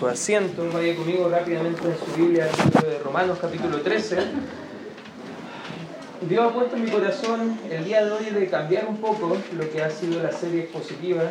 su asiento, vaya conmigo rápidamente en su Biblia, el libro de Romanos capítulo 13. Dios ha puesto en mi corazón el día de hoy de cambiar un poco lo que ha sido la serie expositiva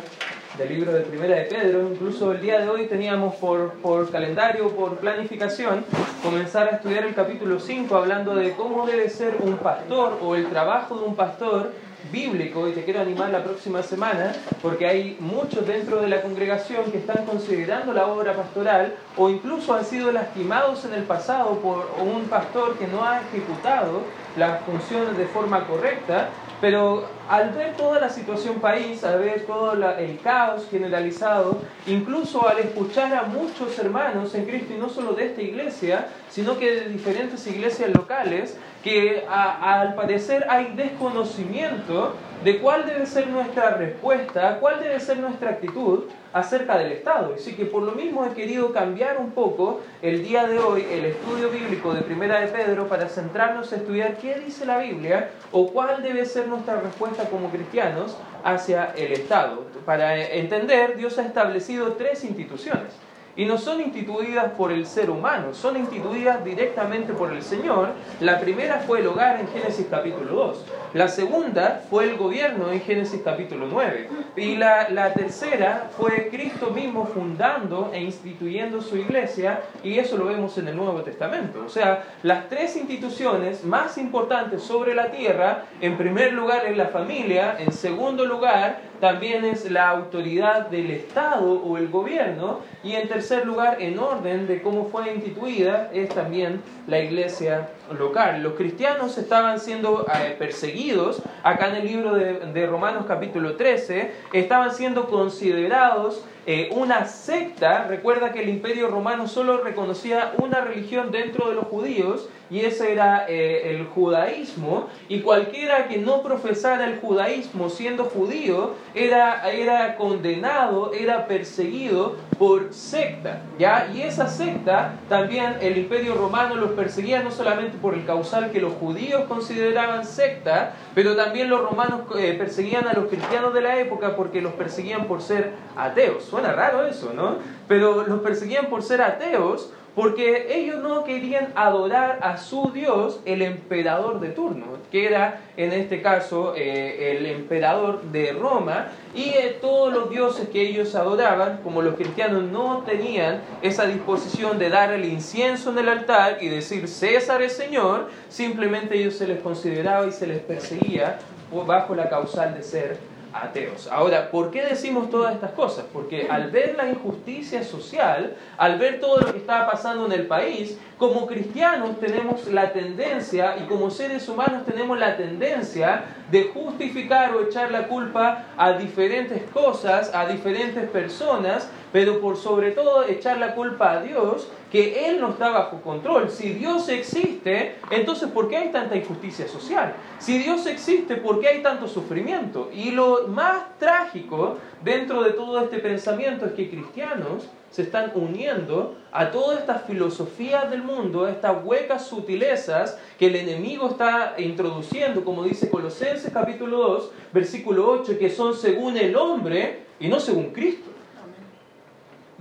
del libro de Primera de Pedro. Incluso el día de hoy teníamos por, por calendario, por planificación, comenzar a estudiar el capítulo 5 hablando de cómo debe ser un pastor o el trabajo de un pastor bíblico y te quiero animar la próxima semana porque hay muchos dentro de la congregación que están considerando la obra pastoral o incluso han sido lastimados en el pasado por un pastor que no ha ejecutado las funciones de forma correcta pero al ver toda la situación país, al ver todo el caos generalizado, incluso al escuchar a muchos hermanos en Cristo, y no solo de esta iglesia, sino que de diferentes iglesias locales, que al parecer hay desconocimiento de cuál debe ser nuestra respuesta, cuál debe ser nuestra actitud acerca del Estado. Así que por lo mismo he querido cambiar un poco el día de hoy el estudio bíblico de Primera de Pedro para centrarnos en estudiar qué dice la Biblia o cuál debe ser nuestra respuesta como cristianos hacia el Estado. Para entender, Dios ha establecido tres instituciones. Y no son instituidas por el ser humano, son instituidas directamente por el Señor. La primera fue el hogar en Génesis capítulo 2. La segunda fue el gobierno en Génesis capítulo 9. Y la, la, tercera fue Cristo mismo fundando e instituyendo su iglesia, y eso lo vemos en el Nuevo Testamento. O sea, las tres instituciones más importantes sobre la tierra, en primer lugar es la familia, en segundo lugar también es la autoridad del Estado o el gobierno, y en tercer lugar, en orden de cómo fue instituida, es también la iglesia local. Los cristianos estaban siendo eh, perseguidos, acá en el libro de, Romanos capítulo 13, estaban siendo considerados eh, una secta. Recuerda que el imperio romano solo reconocía una religión dentro de los judíos, y ese era eh, el judaísmo, y cualquiera que no profesara el judaísmo siendo judío era, era condenado, era perseguido por secta, ¿ya? Y esa secta también el imperio romano los perseguía no solamente por el causal que los judíos consideraban secta, pero también los romanos eh, perseguían a los cristianos de la época porque los perseguían por ser ateos. Suena raro eso, ¿no? Pero los perseguían por ser ateos porque ellos no querían adorar a su Dios, el emperador de turno, que era en este caso eh, el emperador de Roma, y eh, todos los dioses que ellos adoraban, como los cristianos no tenían esa disposición de dar el incienso en el altar y decir César es Señor, simplemente ellos se les consideraba y se les perseguía bajo la causal de ser ateos. Ahora, ¿por qué decimos todas estas cosas? Porque al ver la injusticia social, al ver todo lo que está pasando en el país, como cristianos tenemos la tendencia, y como seres humanos tenemos la tendencia de justificar o echar la culpa a diferentes cosas, a diferentes personas, pero por sobre todo echar la culpa a Dios, que Él no está bajo control. Si Dios existe, entonces ¿por qué hay tanta injusticia social? Si Dios existe, ¿por qué hay tanto sufrimiento? Y lo más trágico dentro de todo este pensamiento es que cristianos se están uniendo a todas estas filosofías del mundo, a estas huecas sutilezas que el enemigo está introduciendo, como dice Colosenses capítulo 2, versículo 8, que son según el hombre y no según Cristo.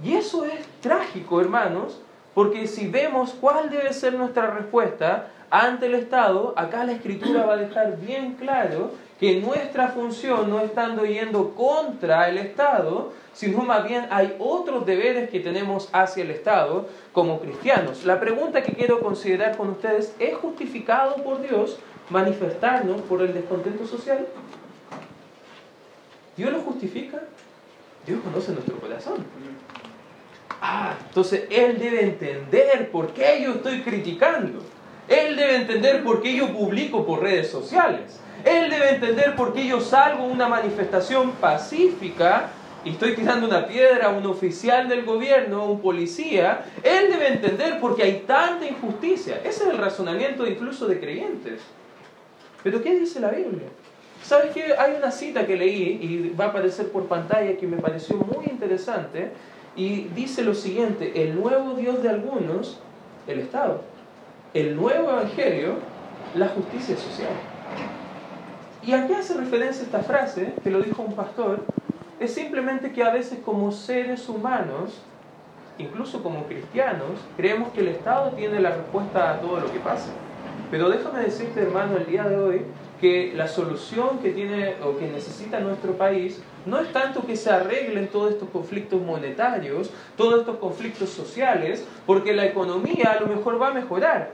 Y eso es trágico, hermanos, porque si vemos cuál debe ser nuestra respuesta ante el Estado, acá la Escritura va a dejar bien claro que nuestra función no estando yendo contra el Estado, sino más bien hay otros deberes que tenemos hacia el Estado como cristianos. La pregunta que quiero considerar con ustedes, ¿es justificado por Dios manifestarnos por el descontento social? ¿Dios lo justifica? Dios conoce nuestro corazón. Ah, entonces Él debe entender por qué yo estoy criticando. Él debe entender por qué yo publico por redes sociales. Él debe entender por qué yo salgo a una manifestación pacífica y estoy tirando una piedra a un oficial del gobierno, a un policía. Él debe entender por qué hay tanta injusticia. Ese es el razonamiento incluso de creyentes. Pero ¿qué dice la Biblia? ¿Sabes qué? Hay una cita que leí y va a aparecer por pantalla que me pareció muy interesante y dice lo siguiente, el nuevo Dios de algunos, el Estado, el nuevo Evangelio, la justicia social. ¿Y a qué hace referencia esta frase, que lo dijo un pastor? Es simplemente que a veces como seres humanos incluso como cristianos, creemos que el Estado tiene la respuesta a todo lo que pasa. Pero déjame decirte, hermano, el día de hoy, que la solución que tiene o que necesita nuestro país no es tanto que se arreglen todos estos conflictos monetarios, todos estos conflictos sociales, porque la economía a lo mejor va a mejorar.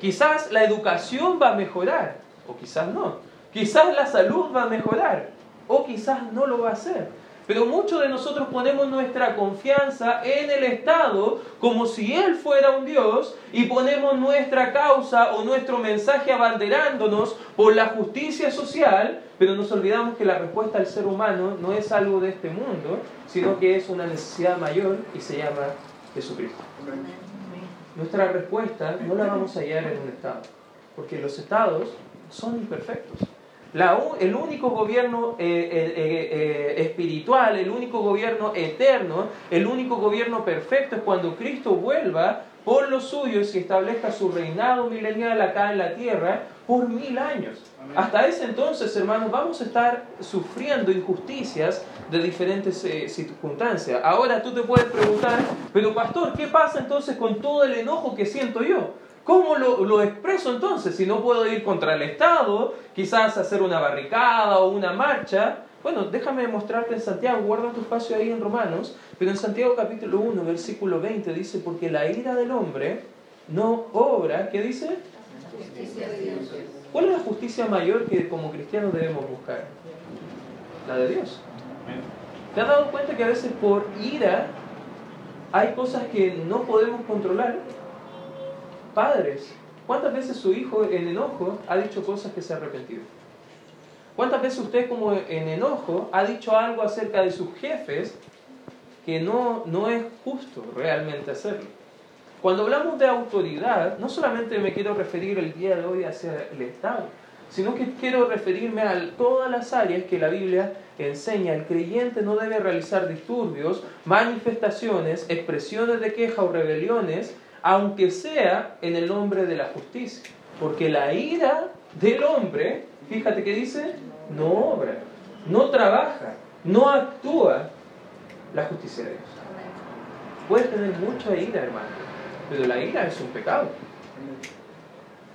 Quizás la educación va a mejorar, o quizás no. Quizás la salud va a mejorar, o quizás no lo va a hacer. Pero muchos de nosotros ponemos nuestra confianza en el Estado como si Él fuera un Dios y ponemos nuestra causa o nuestro mensaje abanderándonos por la justicia social, pero nos olvidamos que la respuesta al ser humano no es algo de este mundo, sino que es una necesidad mayor y se llama Jesucristo. Nuestra respuesta no la vamos a hallar en un Estado, porque los Estados son imperfectos el único gobierno eh, eh, eh, espiritual, el único gobierno eterno, el único gobierno perfecto es cuando Cristo vuelva por los suyos y establezca su reinado milenial acá en la tierra por mil años. Hasta ese entonces, hermanos, vamos a estar sufriendo injusticias de diferentes circunstancias. Ahora tú te puedes preguntar, pero pastor, ¿qué pasa entonces con todo el enojo que siento yo? ¿Cómo lo, expreso entonces? Si no puedo ir contra el Estado, quizás hacer una barricada o una marcha. Bueno, déjame mostrarte en Santiago, guarda tu espacio ahí en Romanos, pero en Santiago capítulo 1, versículo 20 dice, porque la ira del hombre no obra, ¿qué dice? ¿Cuál es la justicia mayor que como cristianos debemos buscar? La de Dios. ¿Te has dado cuenta que a veces por ira hay cosas que no podemos controlar? Padres, ¿cuántas veces su hijo en enojo ha dicho cosas que se ha arrepentido? ¿Cuántas veces usted como en enojo ha dicho algo acerca de sus jefes que no, no es justo realmente hacerlo? Cuando hablamos de autoridad, no solamente me quiero referir el día de hoy hacia el Estado, sino que quiero referirme a todas las áreas que la Biblia enseña. El creyente no debe realizar disturbios, manifestaciones, expresiones de queja o rebeliones aunque sea en el nombre de la justicia. Porque la ira del hombre, fíjate que dice, no obra, no trabaja, no actúa la justicia de Dios. Puedes tener mucha ira, hermano, pero la ira es un pecado.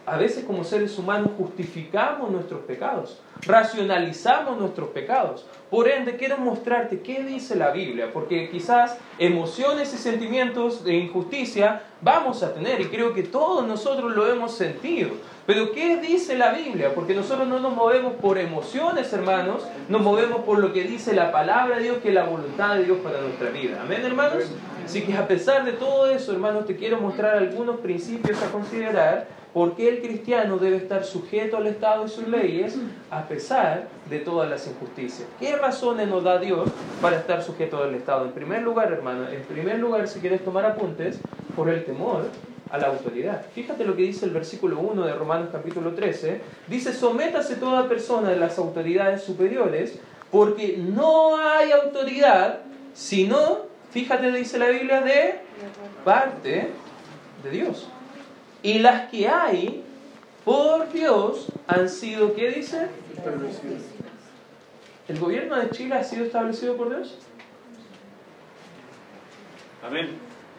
A veces como seres humanos justificamos nuestros pecados, racionalizamos nuestros pecados. Por ende, quiero mostrarte qué dice la Biblia, porque quizás emociones y sentimientos de injusticia vamos a tener y creo que todos nosotros lo hemos sentido. Pero ¿qué dice la Biblia? Porque nosotros no nos movemos por emociones, hermanos, nos movemos por lo que dice la palabra de Dios, que es la voluntad de Dios para nuestra vida. Amén, hermanos. Así que a pesar de todo eso, hermanos, te quiero mostrar algunos principios a considerar ¿Por qué el cristiano debe estar sujeto al Estado y sus leyes a pesar de todas las injusticias? ¿Qué razones nos da Dios para estar sujeto al Estado? En primer lugar, hermano, en primer lugar, si quieres tomar apuntes, por el temor a la autoridad. Fíjate lo que dice el versículo 1 de Romanos capítulo 13. Dice, sométase toda persona de las autoridades superiores, porque no hay autoridad, sino, fíjate, dice la Biblia, de parte de Dios. Y las que hay por Dios han sido, ¿qué dice? ¿El gobierno de Chile ha sido establecido por Dios? Amén.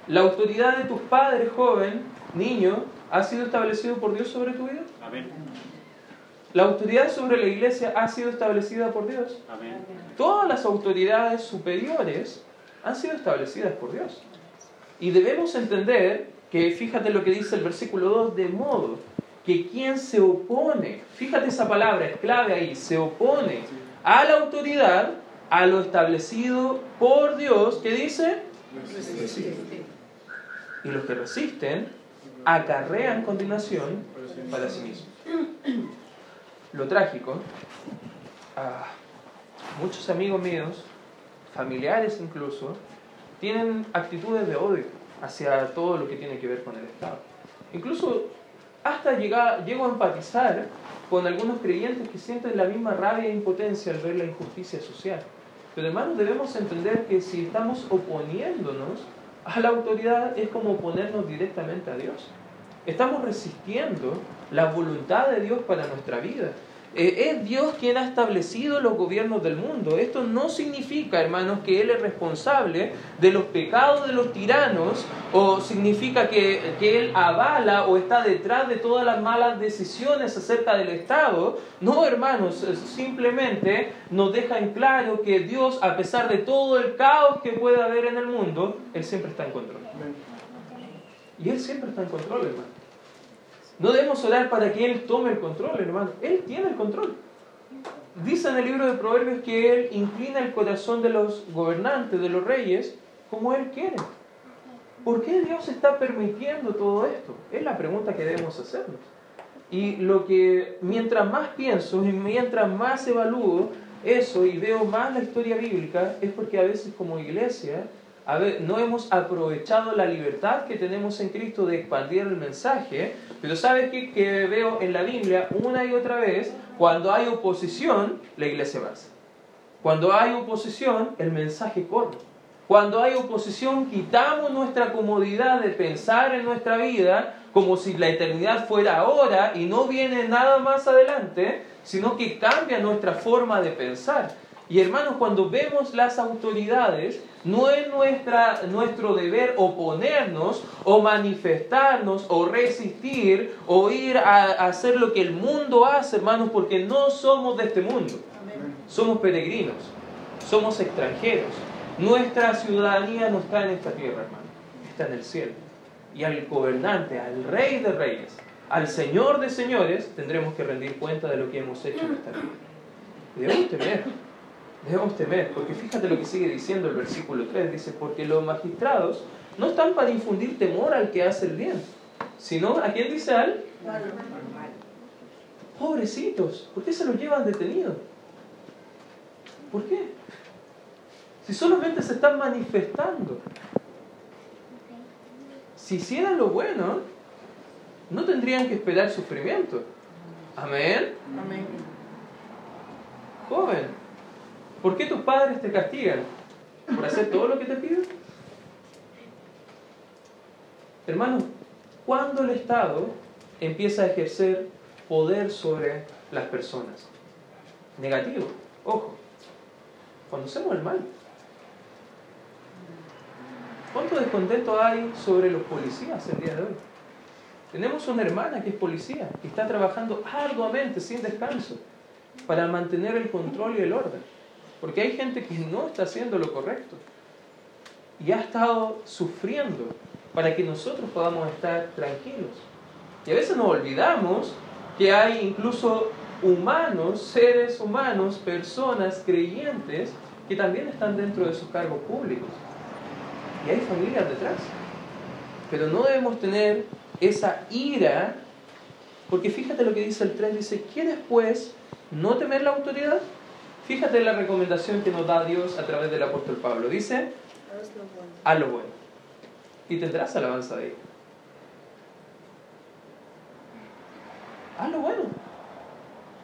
¿La autoridad de tus padres, joven, niño, ha sido establecido por Dios sobre tu vida? Amén. ¿La autoridad sobre la iglesia ha sido establecida por Dios? Amén. Todas las autoridades superiores han sido establecidas por Dios. Y debemos entender que fíjate lo que dice el versículo 2, de modo que quien se opone, fíjate esa palabra, es clave ahí, se opone a la autoridad, a lo establecido por Dios, ¿qué dice? Y los que resisten acarrean continuación para sí mismos. Lo trágico, muchos amigos míos, familiares incluso, tienen actitudes de odio hacia todo lo que tiene que ver con el Estado. Incluso hasta llegar, llego a empatizar con algunos creyentes que sienten la misma rabia e impotencia al ver la injusticia social. Pero hermanos, debemos entender que si estamos oponiéndonos a la autoridad es como oponernos directamente a Dios. Estamos resistiendo la voluntad de Dios para nuestra vida. Eh, es Dios quien ha establecido los gobiernos del mundo. Esto no significa, hermanos, que Él es responsable de los pecados de los tiranos o significa que, que Él avala o está detrás de todas las malas decisiones acerca del Estado. No, hermanos, simplemente nos deja en claro que Dios, a pesar de todo el caos que pueda haber en el mundo, Él siempre está en control. Y Él siempre está en control, hermano. No debemos orar para que Él tome el control, hermano. Él tiene el control. Dice en el libro de Proverbios que Él inclina el corazón de los gobernantes, de los reyes, como Él quiere. ¿Por qué Dios está permitiendo todo esto? Es la pregunta que debemos hacernos. Y lo que mientras más pienso y mientras más evalúo eso y veo más la historia bíblica, es porque a veces como iglesia no hemos aprovechado la libertad que tenemos en Cristo de expandir el mensaje, pero ¿sabes qué? Que veo en la Biblia una y otra vez, cuando hay oposición, la iglesia va. Cuando hay oposición, el mensaje corre. Cuando hay oposición, quitamos nuestra comodidad de pensar en nuestra vida como si la eternidad fuera ahora y no viene nada más adelante, sino que cambia nuestra forma de pensar. Y hermanos, cuando vemos las autoridades, no es nuestra, nuestro deber oponernos o manifestarnos o resistir o ir a, hacer lo que el mundo hace, hermanos, porque no somos de este mundo. Somos peregrinos, somos extranjeros. Nuestra ciudadanía no está en esta tierra, hermano, está en el cielo. Y al gobernante, al rey de reyes, al señor de señores, tendremos que rendir cuenta de lo que hemos hecho en esta tierra. Debemos temer debemos temer, porque fíjate lo que sigue diciendo el versículo 3, dice, porque los magistrados no están para infundir temor al que hace el bien, sino a quién dice al Pobrecitos, ¿por qué se los llevan detenidos? ¿Por qué? Si solamente se están manifestando. Si hicieran lo bueno, no tendrían que esperar sufrimiento. Amén. Amén. Joven, ¿Por qué tus padres te castigan? ¿Por hacer todo lo que te piden? Hermano, ¿cuándo el Estado empieza a ejercer poder sobre las personas? Negativo, ojo, cuando hacemos el mal. ¿Cuánto descontento hay sobre los policías el día de hoy? Tenemos una hermana que es policía, que está trabajando arduamente, sin descanso, para mantener el control y el orden. Porque hay gente que no está haciendo lo correcto y ha estado sufriendo para que nosotros podamos estar tranquilos. Y a veces nos olvidamos que hay incluso humanos, seres humanos, personas creyentes que también están dentro de sus cargos públicos. Y hay familias detrás. Pero no debemos tener esa ira, porque fíjate lo que dice el 3, dice, ¿quieres pues no temer la autoridad? Fíjate la recomendación que nos da Dios a través del apóstol Pablo. Dice, haz lo bueno. Y tendrás alabanza de él. Haz lo bueno.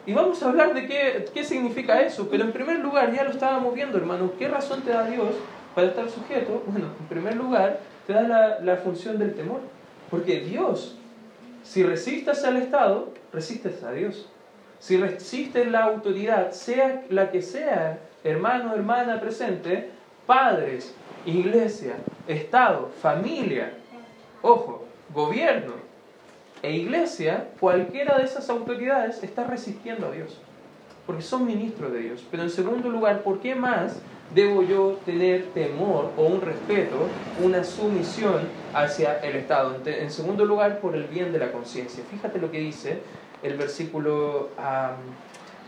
Y vamos a hablar de qué, qué significa eso. Pero en primer lugar, ya lo estábamos viendo, hermano. ¿Qué razón te da Dios para estar sujeto? Bueno, en primer lugar, te da la, la función del temor. Porque Dios, si resistas al Estado, resistes a Dios. Si resiste la autoridad, sea la que sea, hermano, hermana presente, padres, iglesia, Estado, familia, ojo, gobierno e iglesia, cualquiera de esas autoridades está resistiendo a Dios, porque son ministros de Dios. Pero en segundo lugar, ¿por qué más debo yo tener temor o un respeto, una sumisión hacia el Estado? En segundo lugar, por el bien de la conciencia. Fíjate lo que dice el versículo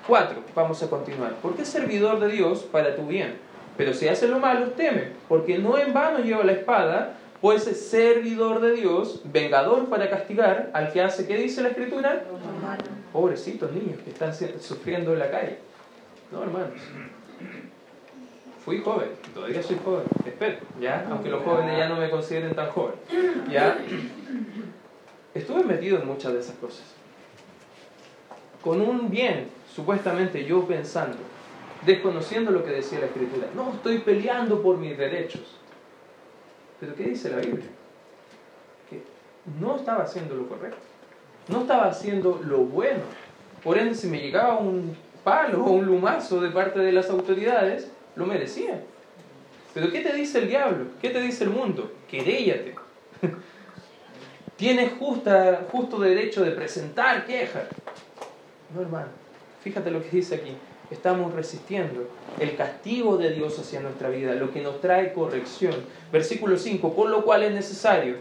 4. Vamos a continuar. Porque es servidor de Dios para tu bien. Pero si hace lo malo, teme, porque no en vano lleva la espada, pues es servidor de Dios, vengador para castigar al que hace, ¿qué dice la Escritura? Pobrecitos niños que están sufriendo en la calle. No, hermanos. Fui joven, todavía soy joven, espero, ¿ya? Aunque los jóvenes ya no me consideren tan joven, ¿ya? Estuve metido en muchas de esas cosas con un bien, supuestamente yo pensando, desconociendo lo que decía la Escritura. No estoy peleando por mis derechos. Pero ¿qué dice la Biblia? Que no estaba haciendo lo correcto. No estaba haciendo lo bueno. Por ende, si me llegaba un palo o un lumazo de parte de las autoridades, lo merecía. Pero ¿qué te dice el diablo? ¿Qué te dice el mundo? Queréllate. Tienes justa, justo derecho de presentar queja. No, hermano. Fíjate lo que dice aquí. Estamos resistiendo el castigo de Dios hacia nuestra vida, lo que nos trae corrección. Versículo 5, por lo cual es necesario,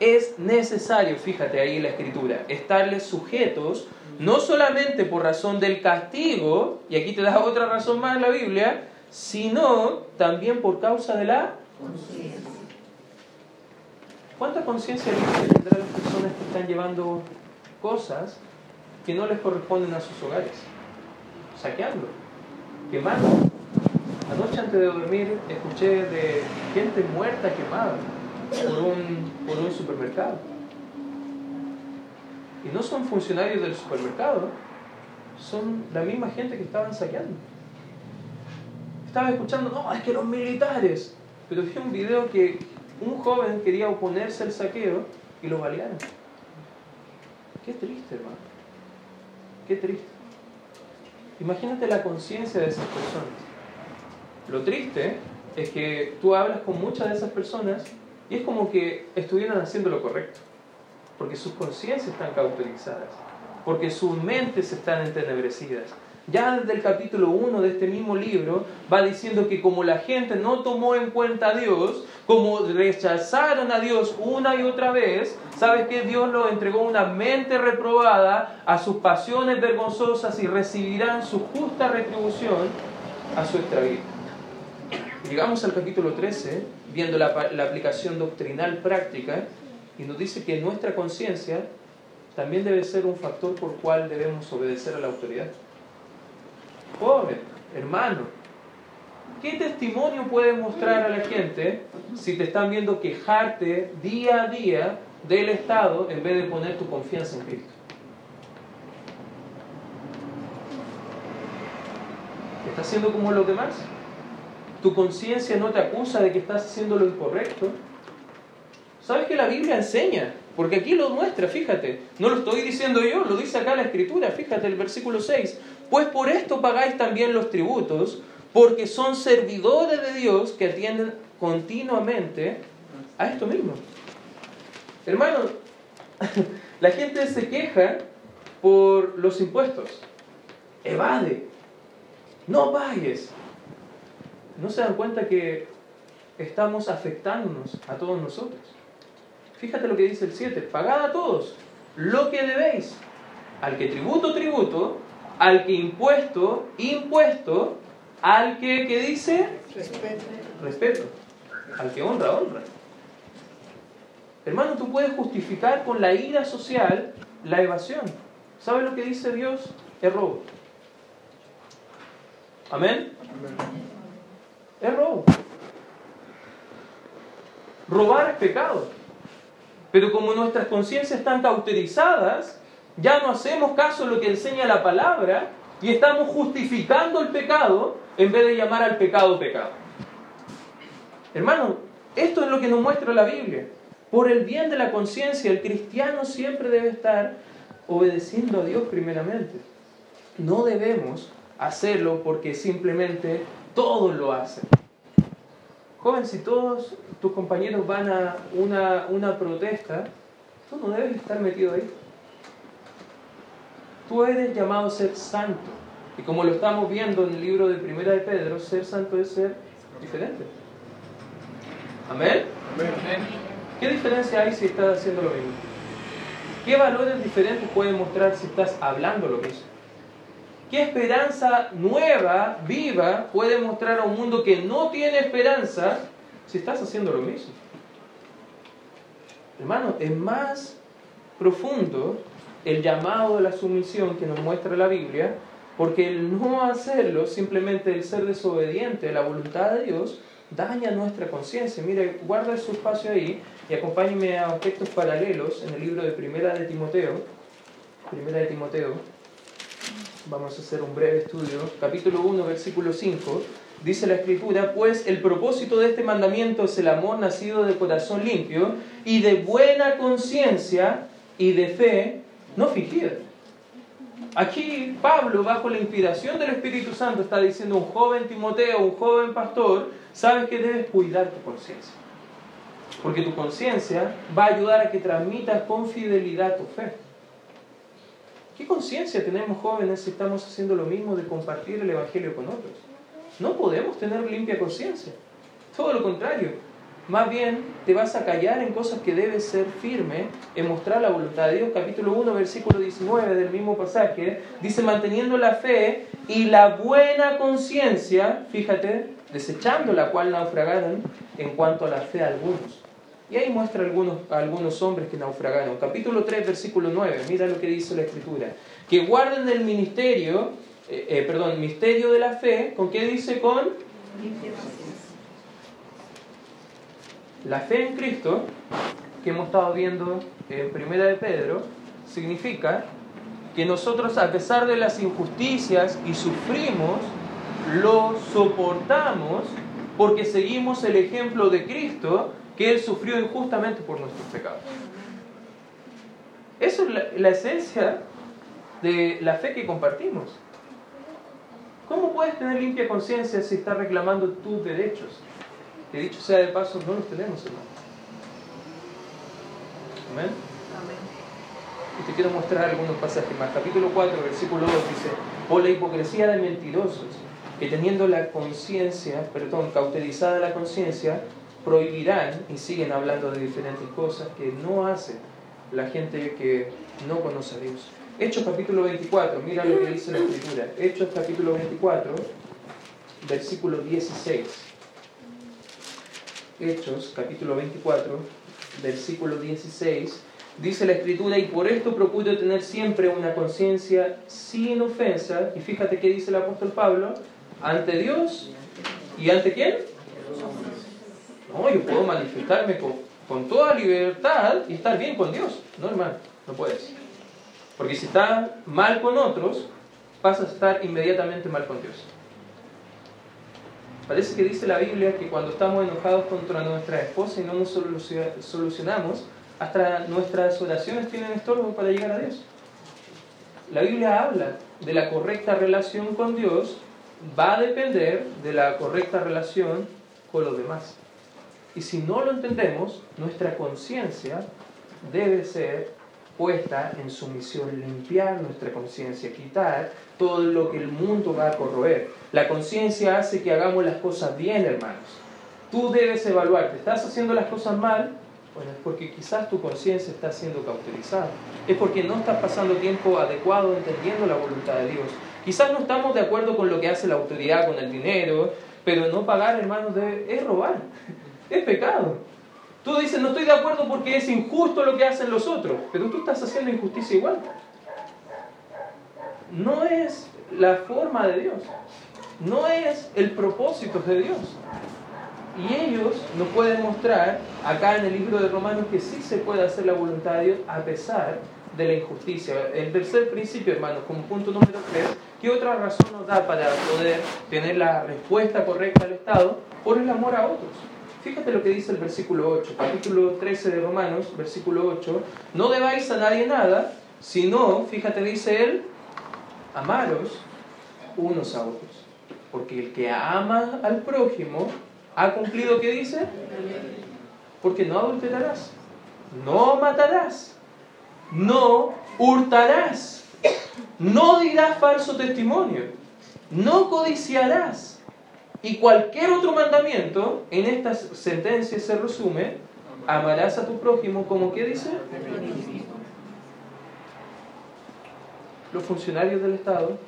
es necesario, fíjate ahí en la escritura, estarles sujetos, no solamente por razón del castigo, y aquí te da otra razón más en la Biblia, sino también por causa de la conciencia. ¿Cuánta conciencia tendrán las personas que están llevando cosas que no les corresponden a sus hogares? Saqueando, quemando. Anoche antes de dormir escuché de gente muerta quemada por un, por un supermercado. Y no son funcionarios del supermercado, son la misma gente que estaban saqueando estaba escuchando, no, es que los militares. Pero vi un video que un joven quería oponerse al saqueo y lo balearon. Qué triste, hermano. Qué triste. Imagínate la conciencia de esas personas. Lo triste es que tú hablas con muchas de esas personas y es como que estuvieran haciendo lo correcto. Porque sus conciencias están cauterizadas. Porque sus mentes están entenebrecidas ya desde el capítulo 1 de este mismo libro, va diciendo que como la gente no tomó en cuenta a Dios, como rechazaron a Dios una y otra vez, ¿sabes que Dios lo entregó una mente reprobada a sus pasiones vergonzosas y recibirán su justa retribución a su extravío? Llegamos al capítulo 13, viendo la, la aplicación doctrinal práctica, y nos dice que nuestra conciencia también debe ser un factor por cual debemos obedecer a la autoridad. Joven, hermano, ¿qué testimonio puedes mostrar a la gente si te están viendo quejarte día a día del Estado en vez de poner tu confianza en Cristo? ¿Estás haciendo como los demás? ¿Tu conciencia no te acusa de que estás haciendo lo incorrecto? ¿Sabes que la Biblia enseña? Porque aquí lo muestra, fíjate. No lo estoy diciendo yo, lo dice acá la Escritura. Fíjate el versículo 6. Pues por esto pagáis también los tributos, porque son servidores de Dios que atienden continuamente a esto mismo. Hermano, la gente se queja por los impuestos. Evade. No pagues. No se dan cuenta que estamos afectándonos a todos nosotros. Fíjate lo que dice el 7. Pagad a todos lo que debéis. Al que tributo, tributo al que impuesto, impuesto, al que, ¿qué dice? Respeto. Respeto. Al que honra, honra. Hermano, tú puedes justificar con la ira social la evasión. ¿Sabes lo que dice Dios? Es robo. ¿Amén? Es robo. Robar es pecado. Pero como nuestras conciencias están cauterizadas, ya no hacemos caso de lo que enseña la palabra y estamos justificando el pecado en vez de llamar al pecado pecado. Hermano, esto es lo que nos muestra la Biblia. Por el bien de la conciencia, el cristiano siempre debe estar obedeciendo a Dios primeramente. No debemos hacerlo porque simplemente todos lo hacen. Joven, si todos tus compañeros van a una, una protesta, tú no debes estar metido ahí. Tú eres llamado a ser santo. Y como lo estamos viendo en el libro de Primera de Pedro, ser santo es ser diferente. ¿Amén? ¿Qué diferencia hay si estás haciendo lo mismo? ¿Qué valores diferentes pueden mostrar si estás hablando lo mismo? ¿Qué esperanza nueva, viva, puede mostrar a un mundo que no tiene esperanza si estás haciendo lo mismo? Hermano, es más profundo el llamado de la sumisión que nos muestra la Biblia, porque el no hacerlo, simplemente el ser desobediente a la voluntad de Dios, daña nuestra conciencia. Mire, guarda su espacio ahí y acompáñeme a aspectos paralelos en el libro de Primera de Timoteo. Primera de Timoteo. Vamos a hacer un breve estudio. Capítulo 1, versículo 5. Dice la escritura, pues el propósito de este mandamiento es el amor nacido de corazón limpio y de buena conciencia y de fe no fingida. Aquí Pablo, bajo la inspiración del Espíritu Santo, está diciendo a un joven Timoteo, un joven pastor, sabes que debes cuidar tu conciencia. Porque tu conciencia va a ayudar a que transmitas con fidelidad tu fe. ¿Qué conciencia tenemos jóvenes si estamos haciendo lo mismo de compartir el Evangelio con otros? No podemos tener limpia conciencia. Todo lo contrario. Más bien te vas a callar en cosas que debes ser firme en mostrar la voluntad de Dios. Capítulo 1, versículo 19 del mismo pasaje. Dice, manteniendo la fe y la buena conciencia, fíjate, desechando la cual naufragaron en cuanto a la fe algunos. Y ahí muestra algunos, algunos hombres que naufragaron. Capítulo 3, versículo 9, mira lo que dice la Escritura. Que guarden el ministerio, eh, eh, perdón, misterio de la fe, ¿con qué dice? Con la fe en Cristo, que hemos estado viendo en Primera de Pedro, significa que nosotros a pesar de las injusticias y sufrimos, lo soportamos porque seguimos el ejemplo de Cristo que Él sufrió injustamente por nuestros pecados. Eso es la, esencia de la fe que compartimos. ¿Cómo puedes tener limpia conciencia si estás reclamando tus derechos? Que dicho sea de paso, no los tenemos, hermano. Amén. Y te quiero mostrar algunos pasajes más. Capítulo 4, versículo 2 dice, por la hipocresía de mentirosos, que teniendo la conciencia, perdón, cauterizada la conciencia, prohibirán, y siguen hablando de diferentes cosas que no hace la gente que no conoce a Dios. Hechos capítulo 24, mira lo que dice la escritura. Hechos capítulo 24, versículo 16. Hechos capítulo 24, versículo 16. Dice la escritura, y por esto procuro tener siempre una conciencia sin ofensa. Y fíjate qué dice el apóstol Pablo, ante Dios y ante quién? No, yo puedo manifestarme con, toda libertad y estar bien con Dios. No, hermano, no puedes. Porque si estás mal con otros, vas a estar inmediatamente mal con Dios. Parece que dice la Biblia que cuando estamos enojados contra nuestra esposa y no nos solucionamos, hasta nuestras oraciones tienen estorbo para llegar a Dios. La Biblia habla de la correcta relación con Dios, va a depender de la correcta relación con los demás. Y si no lo entendemos, nuestra conciencia debe ser en sumisión, limpiar nuestra conciencia, quitar todo lo que el mundo va a corroer. La conciencia hace que hagamos las cosas bien, hermanos. Tú debes evaluarte. ¿Estás haciendo las cosas mal? Bueno, es porque quizás tu conciencia está siendo cauterizada. Es porque no estás pasando tiempo adecuado entendiendo la voluntad de Dios. Quizás no estamos de acuerdo con lo que hace la autoridad con el dinero, pero no pagar, hermanos, es robar es pecado. Tú dices, no estoy de acuerdo porque es injusto lo que hacen los otros, pero tú estás haciendo injusticia igual. No es la forma de Dios, no es el propósito de Dios. Y ellos nos pueden mostrar acá en el libro de Romanos que sí se puede hacer la voluntad de Dios a pesar de la injusticia. El tercer principio, hermanos, como punto número tres, ¿qué otra razón nos da para poder tener la respuesta correcta al Estado? Por el amor a otros. Fíjate lo que dice el versículo 8, capítulo 13 de Romanos, versículo 8. No debáis a nadie nada, sino, fíjate, dice él, amaros unos a otros. Porque el que ama al prójimo ha cumplido, ¿qué dice? Porque no adulterarás, no matarás, no hurtarás, no dirás falso testimonio, no codiciarás y cualquier otro mandamiento en estas sentencias se resume, amarás a tu prójimo como que dice. Los funcionarios del Estado,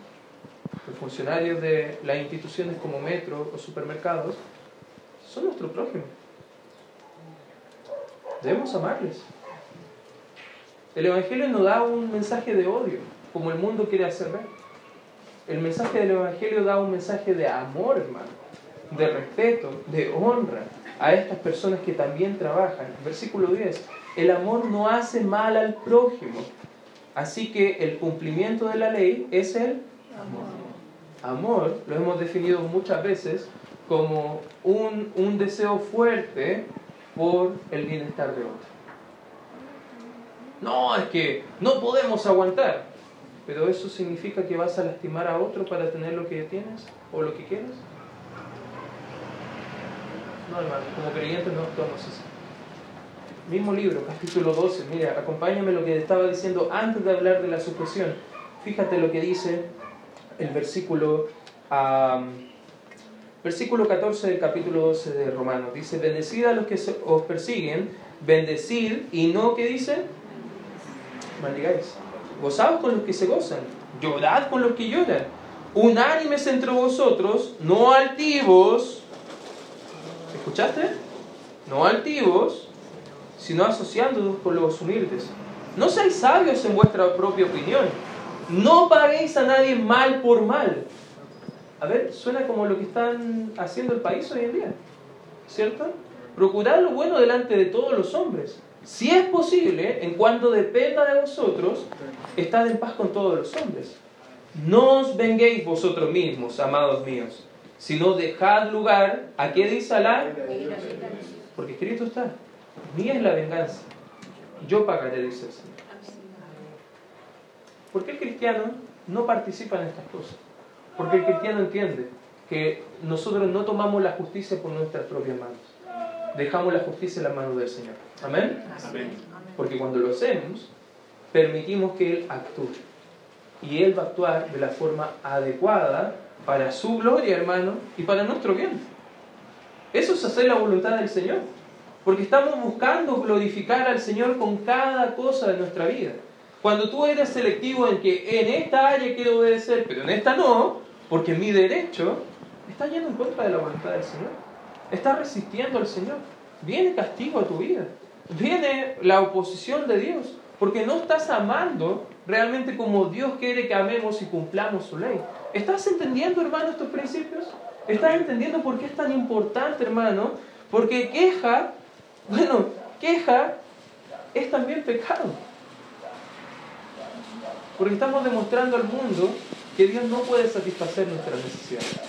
los funcionarios de las instituciones como metro o supermercados, son nuestro prójimo. Debemos amarles. El Evangelio nos da un mensaje de odio, como el mundo quiere hacer ver. El mensaje del Evangelio da un mensaje de amor, hermano de respeto, de honra a estas personas que también trabajan. Versículo 10. El amor no hace mal al prójimo. Así que el cumplimiento de la ley es el amor. Amor, lo hemos definido muchas veces como un, un deseo fuerte por el bienestar de otro. No, es que no podemos aguantar. pero eso significa que vas a lastimar a otro para tener lo que tienes o lo que quieres. No, hermano, como creyentes no actuamos así. Mismo libro, capítulo 12. Mira, acompáñame lo que estaba diciendo antes de hablar de la sujeción. Fíjate lo que dice el versículo, versículo 14 del capítulo 12 de Romanos. Dice, bendecid a los que os persiguen, bendecid y no, ¿qué dice? Maldigáis. Gozaos con los que se gozan, llorad con los que lloran. Unánimes entre vosotros, no altivos. ¿Escuchaste? No altivos, sino asociándonos con los humildes. No seáis sabios en vuestra propia opinión. No paguéis a nadie mal por mal. A ver, suena como lo que están haciendo el país hoy en día. ¿Cierto? Procurad lo bueno delante de todos los hombres. Si es posible, en cuanto dependa de vosotros, estad en paz con todos los hombres. No os venguéis vosotros mismos, amados míos, sino dejad lugar a qué dice Alá. Porque escrito está, mía es la venganza, yo pagaré, dice el Señor. ¿Por qué el cristiano no participa en estas cosas? Porque el cristiano entiende que nosotros no tomamos la justicia por nuestras propias manos. Dejamos la justicia en las manos del Señor. Amén. Porque cuando lo hacemos, permitimos que Él actúe. Y Él va a actuar de la forma adecuada para su gloria, hermano, y para nuestro bien. Eso es hacer la voluntad del Señor. Porque estamos buscando glorificar al Señor con cada cosa de nuestra vida. Cuando tú eres selectivo en que en esta área quiero obedecer, pero en esta no, porque mi derecho está yendo en contra de la voluntad del Señor. Está resistiendo al Señor. Viene castigo a tu vida. Viene la oposición de Dios. Porque no estás amando realmente como Dios quiere que amemos y cumplamos su ley. ¿Estás entendiendo, hermano, estos principios? ¿Estás entendiendo por qué es tan importante, hermano? Porque queja, bueno, queja es también pecado. Porque estamos demostrando al mundo que Dios no puede satisfacer nuestras necesidades.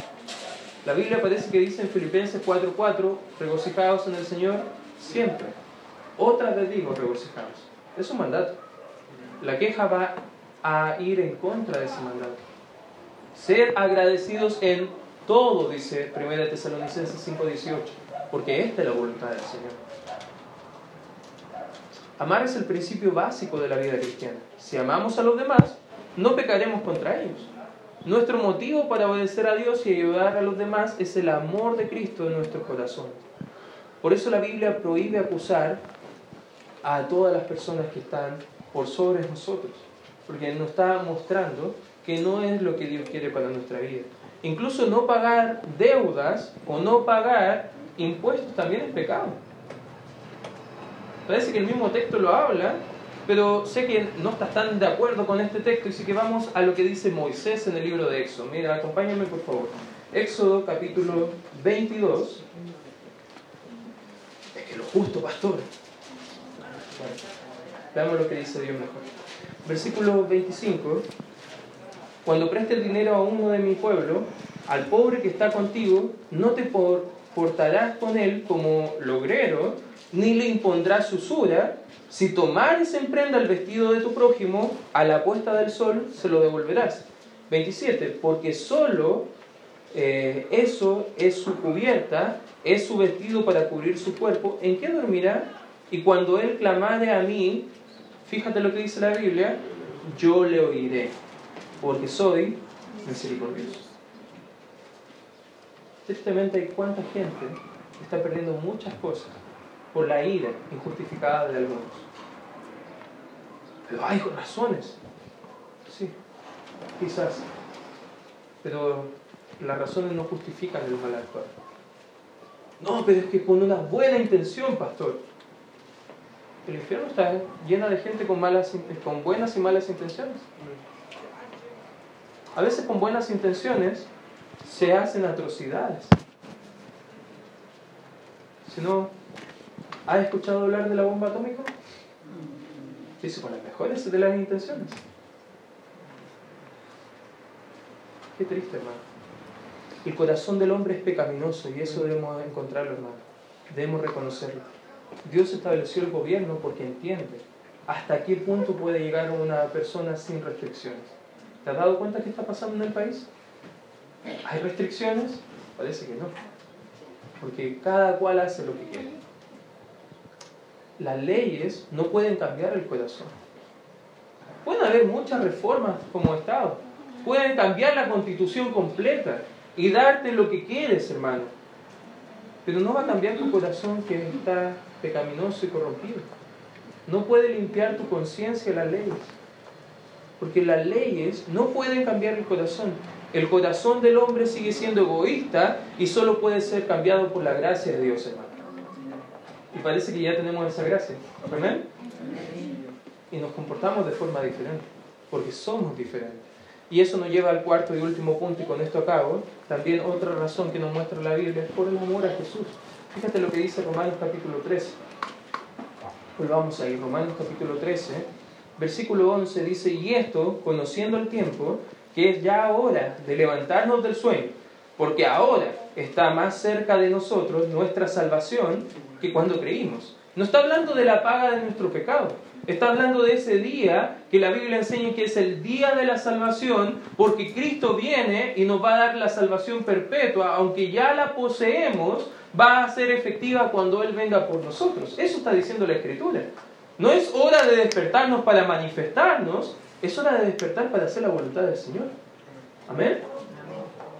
La Biblia parece que dice en Filipenses 4:4, regocijados en el Señor siempre. Otra vez digo regocijados. Es un mandato. La queja va a ir en contra de ese mandato. Ser agradecidos en todo, dice 1 Tesalonicenses 5:18, porque esta es la voluntad del Señor. Amar es el principio básico de la vida cristiana. Si amamos a los demás, no pecaremos contra ellos. Nuestro motivo para obedecer a Dios y ayudar a los demás es el amor de Cristo en nuestro corazón. Por eso la Biblia prohíbe acusar a todas las personas que están por sobre nosotros, porque nos está mostrando que no es lo que Dios quiere para nuestra vida. Incluso no pagar deudas o no pagar impuestos también es pecado. Parece que el mismo texto lo habla, pero sé que no estás tan de acuerdo con este texto y sí que vamos a lo que dice Moisés en el libro de Éxodo. Mira, acompáñame por favor. Éxodo capítulo 22. Es que lo justo, pastor. veamos lo que dice Dios mejor. Versículo 25. Cuando preste el dinero a uno de mi pueblo, al pobre que está contigo, no te portarás con él como logrero, ni le impondrás usura. Si tomares en prenda el vestido de tu prójimo, a la puesta del sol se lo devolverás. 27. Porque solo eh, eso es su cubierta, es su vestido para cubrir su cuerpo. ¿En qué dormirá? Y cuando él clamare a mí, fíjate lo que dice la Biblia, yo le oiré, porque soy misericordioso. Tristemente hay cuánta gente está perdiendo muchas cosas por la ira injustificada de algunos. Pero hay razones. Sí, quizás. Pero las razones no justifican el mal actuar. No, pero es que con una buena intención, pastor. El infierno está lleno de gente con, buenas y malas intenciones. A veces con buenas intenciones se hacen atrocidades. Si no, ¿Has escuchado hablar de la bomba atómica? Dice con las mejores de las intenciones. Qué triste, hermano. El corazón del hombre es pecaminoso y eso debemos encontrarlo, hermano. Debemos reconocerlo. Dios estableció el gobierno porque entiende hasta qué punto puede llegar una persona sin restricciones. ¿Te has dado cuenta qué está pasando en el país? ¿Hay restricciones? Parece que no. Porque cada cual hace lo que quiere. Las leyes no pueden cambiar el corazón. Pueden haber muchas reformas como Estado. Pueden cambiar la constitución completa y darte lo que quieres, hermano. Pero no va a cambiar tu corazón que está pecaminoso y corrompido. No puede limpiar tu conciencia las leyes. Porque las leyes no pueden cambiar el corazón. El corazón del hombre sigue siendo egoísta y solo puede ser cambiado por la gracia de Dios, hermano. Y parece que ya tenemos esa gracia. ¿Amén? Y nos comportamos de forma diferente. Porque somos diferentes. Y eso nos lleva al cuarto y último punto, y con esto acabo. También otra razón que nos muestra la Biblia es por el amor a Jesús. Fíjate lo que dice Romanos capítulo 13. Pues vamos a ir, Romanos capítulo 13, versículo 11 dice, y esto, conociendo el tiempo, que es ya hora de levantarnos del sueño, porque ahora está más cerca de nosotros nuestra salvación que cuando creímos. No está hablando de la paga de nuestro pecado, Está hablando de ese día que la Biblia enseña que es el día de la salvación, porque Cristo viene y nos va a dar la salvación perpetua, aunque ya la poseemos, va a ser efectiva cuando Él venga por nosotros. Eso está diciendo la Escritura. No es hora de despertarnos para manifestarnos, es hora de despertar para hacer la voluntad del Señor. Amén.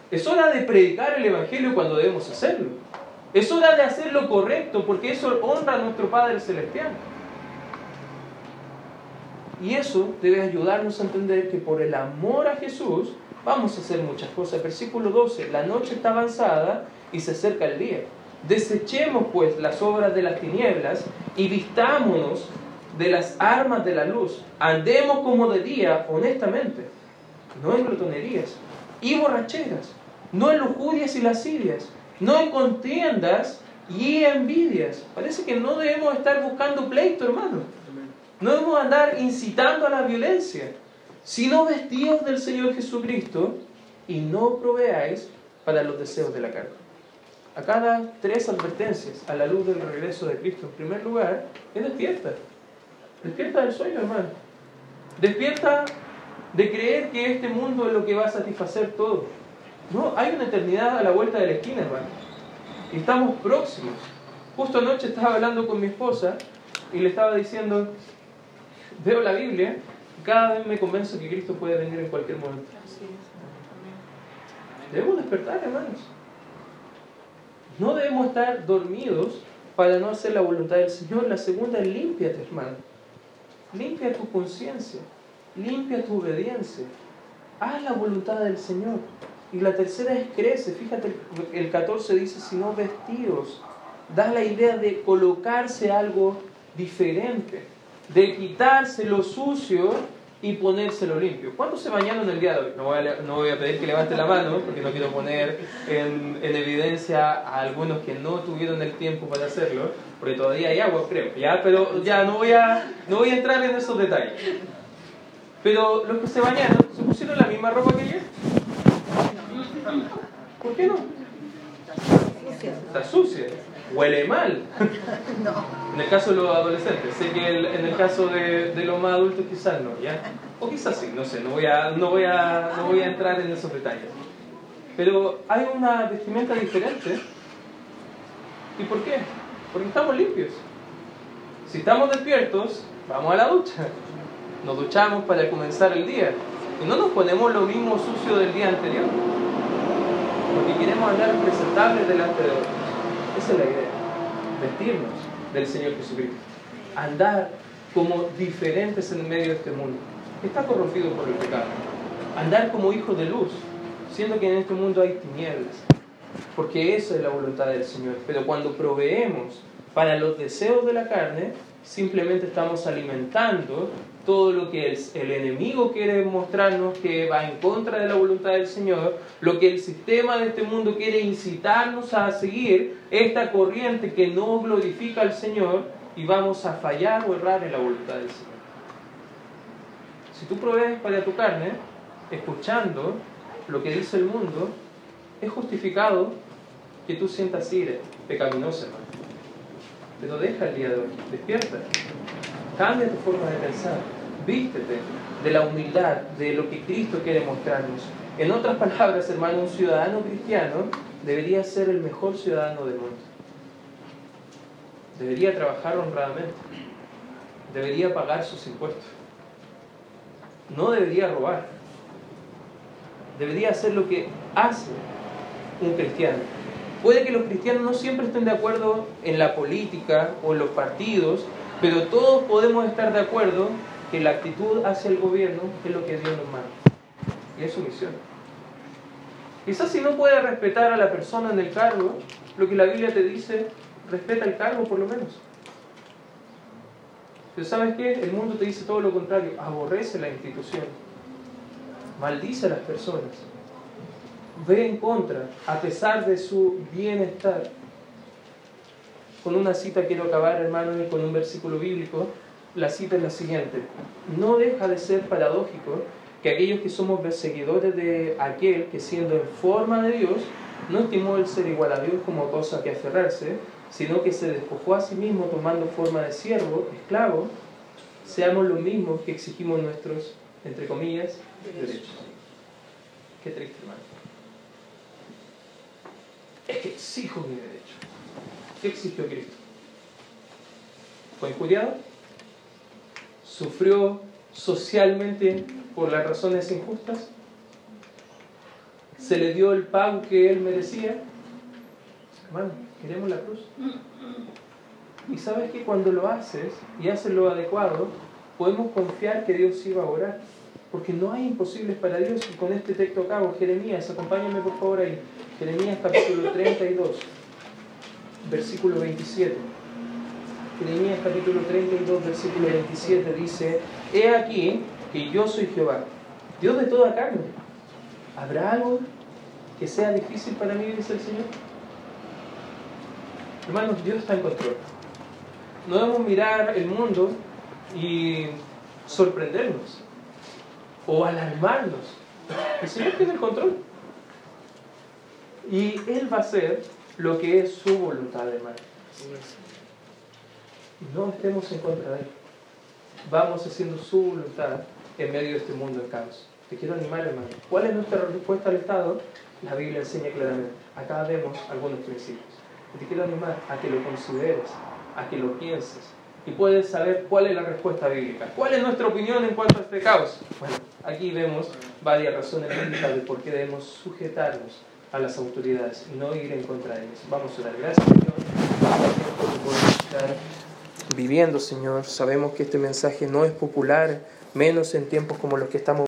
Es hora de predicar el Evangelio cuando debemos hacerlo. Es hora de hacer lo correcto porque eso honra a nuestro Padre Celestial. Y eso debe ayudarnos a entender que por el amor a Jesús vamos a hacer muchas cosas. Versículo 12, la noche está avanzada y se acerca el día. Desechemos pues las obras de las tinieblas y vistámonos de las armas de la luz. Andemos como de día, honestamente, no en glotonerías y borracheras, no en lujurias y lascivias, no en contiendas y envidias. Parece que no debemos estar buscando pleito, hermano. No debemos andar incitando a la violencia, sino vestidos del Señor Jesucristo y no proveáis para los deseos de la carne. Acá da tres advertencias a la luz del regreso de Cristo. En primer lugar, es despierta. Despierta del sueño, hermano. Despierta de creer que este mundo es lo que va a satisfacer todo. No, hay una eternidad a la vuelta de la esquina, hermano. Y estamos próximos. Justo anoche estaba hablando con mi esposa y le estaba diciendo, veo la Biblia y cada vez me convenzo que Cristo puede venir en cualquier momento. Debemos despertar, hermanos. No debemos estar dormidos para no hacer la voluntad del Señor. La segunda es límpiate, hermano. Limpia tu conciencia. Limpia tu obediencia. Haz la voluntad del Señor. Y la tercera es crece. Fíjate, el 14 dice, si no vestidos. Da la idea de colocarse algo diferente de quitarse lo sucio y ponérselo limpio. ¿Cuántos se bañaron el día de hoy? No voy a, no voy a pedir que levante la mano porque no quiero poner en, en, evidencia a algunos que no tuvieron el tiempo para hacerlo, porque todavía hay agua, creo. ¿ya? Pero ya no voy, a, no voy a entrar en esos detalles. Pero los que se bañaron, ¿se pusieron la misma ropa que ayer? ¿Por qué no? Está sucia huele mal. En el caso de los adolescentes, sé que en el caso de, los más adultos quizás no, ¿ya? O quizás sí, no sé, no voy, a, no, voy a, no voy a entrar en esos detalles. Pero hay una vestimenta diferente. ¿Y por qué? Porque estamos limpios. Si estamos despiertos, vamos a la ducha. Nos duchamos para comenzar el día. Y no nos ponemos lo mismo sucio del día anterior. Porque queremos andar presentables delante de otros. Esa es la idea. Vestirnos del Señor Jesucristo. Andar como diferentes en medio de este mundo. Está corrompido por el pecado. Andar como hijos de luz, siendo que en este mundo hay tinieblas. Porque esa es la voluntad del Señor. Pero cuando proveemos para los deseos de la carne, simplemente estamos alimentando todo lo que el, enemigo quiere mostrarnos que va en contra de la voluntad del Señor, lo que el sistema de este mundo quiere incitarnos a seguir, esta corriente que no glorifica al Señor y vamos a fallar o errar en la voluntad del Señor. Si tú provees para tu carne, escuchando lo que dice el mundo, es justificado que tú sientas ira pecaminosa. Pero deja el día de hoy, despierta, cambia tu forma de pensar vístete de la humildad, de lo que Cristo quiere mostrarnos. En otras palabras, hermano, un ciudadano cristiano debería ser el mejor ciudadano del mundo. Debería trabajar honradamente. Debería pagar sus impuestos. No debería robar. Debería hacer lo que hace un cristiano. Puede que los cristianos no siempre estén de acuerdo en la política o en los partidos, pero todos podemos estar de acuerdo que la actitud hacia el gobierno es lo que Dios nos manda. Y es su misión. Quizás si no puede respetar a la persona en el cargo, lo que la Biblia te dice, respeta el cargo por lo menos. Pero ¿sabes qué? El mundo te dice todo lo contrario, aborrece la institución, maldice a las personas ve en contra, a pesar de su bienestar. Con una cita quiero acabar, hermano, y con un versículo bíblico. La cita es la siguiente. No deja de ser paradójico que aquellos que somos seguidores de aquel que siendo en forma de Dios, no estimó el ser igual a Dios como cosa que aferrarse, sino que se despojó a sí mismo tomando forma de siervo, esclavo, seamos los mismos que exigimos nuestros, entre comillas, derechos. Qué triste, hermano es que exijo mi derecho. ¿Qué exigió Cristo? ¿Fue injuriado? ¿Sufrió socialmente por las razones injustas? ¿Se le dio el pago que él merecía? Hermano, queremos la cruz. Y sabes que cuando lo haces y haces lo adecuado, podemos confiar que Dios iba a orar. Porque no hay imposibles para Dios. Y con este texto acabo, Jeremías, acompáñame por favor ahí. Jeremías capítulo 32, versículo 27. Jeremías capítulo 32, versículo 27 dice, He aquí que yo soy Jehová, Dios de toda carne. ¿Habrá algo que sea difícil para mí, dice el Señor? Hermanos, Dios está en control. No debemos mirar el mundo y sorprendernos o alarmarnos. El Señor tiene el control. Y Él va a hacer lo que es su voluntad, hermano. No estemos en contra de Él. Vamos haciendo su voluntad en medio de este mundo de caos. Te quiero animar, hermano. ¿Cuál es nuestra respuesta al Estado? La Biblia enseña claramente. Acá vemos algunos principios. te quiero animar a que lo consideres, a que lo pienses y puedes saber cuál es la respuesta bíblica. ¿Cuál es nuestra opinión en cuanto a este caos? Bueno, aquí vemos varias razones bíblicas de por qué debemos sujetarnos a las autoridades no ir en contra de ellas. Vamos a dar gracias, Señor, por estar viviendo, Señor. Sabemos que este mensaje no es popular, menos en tiempos como los que estamos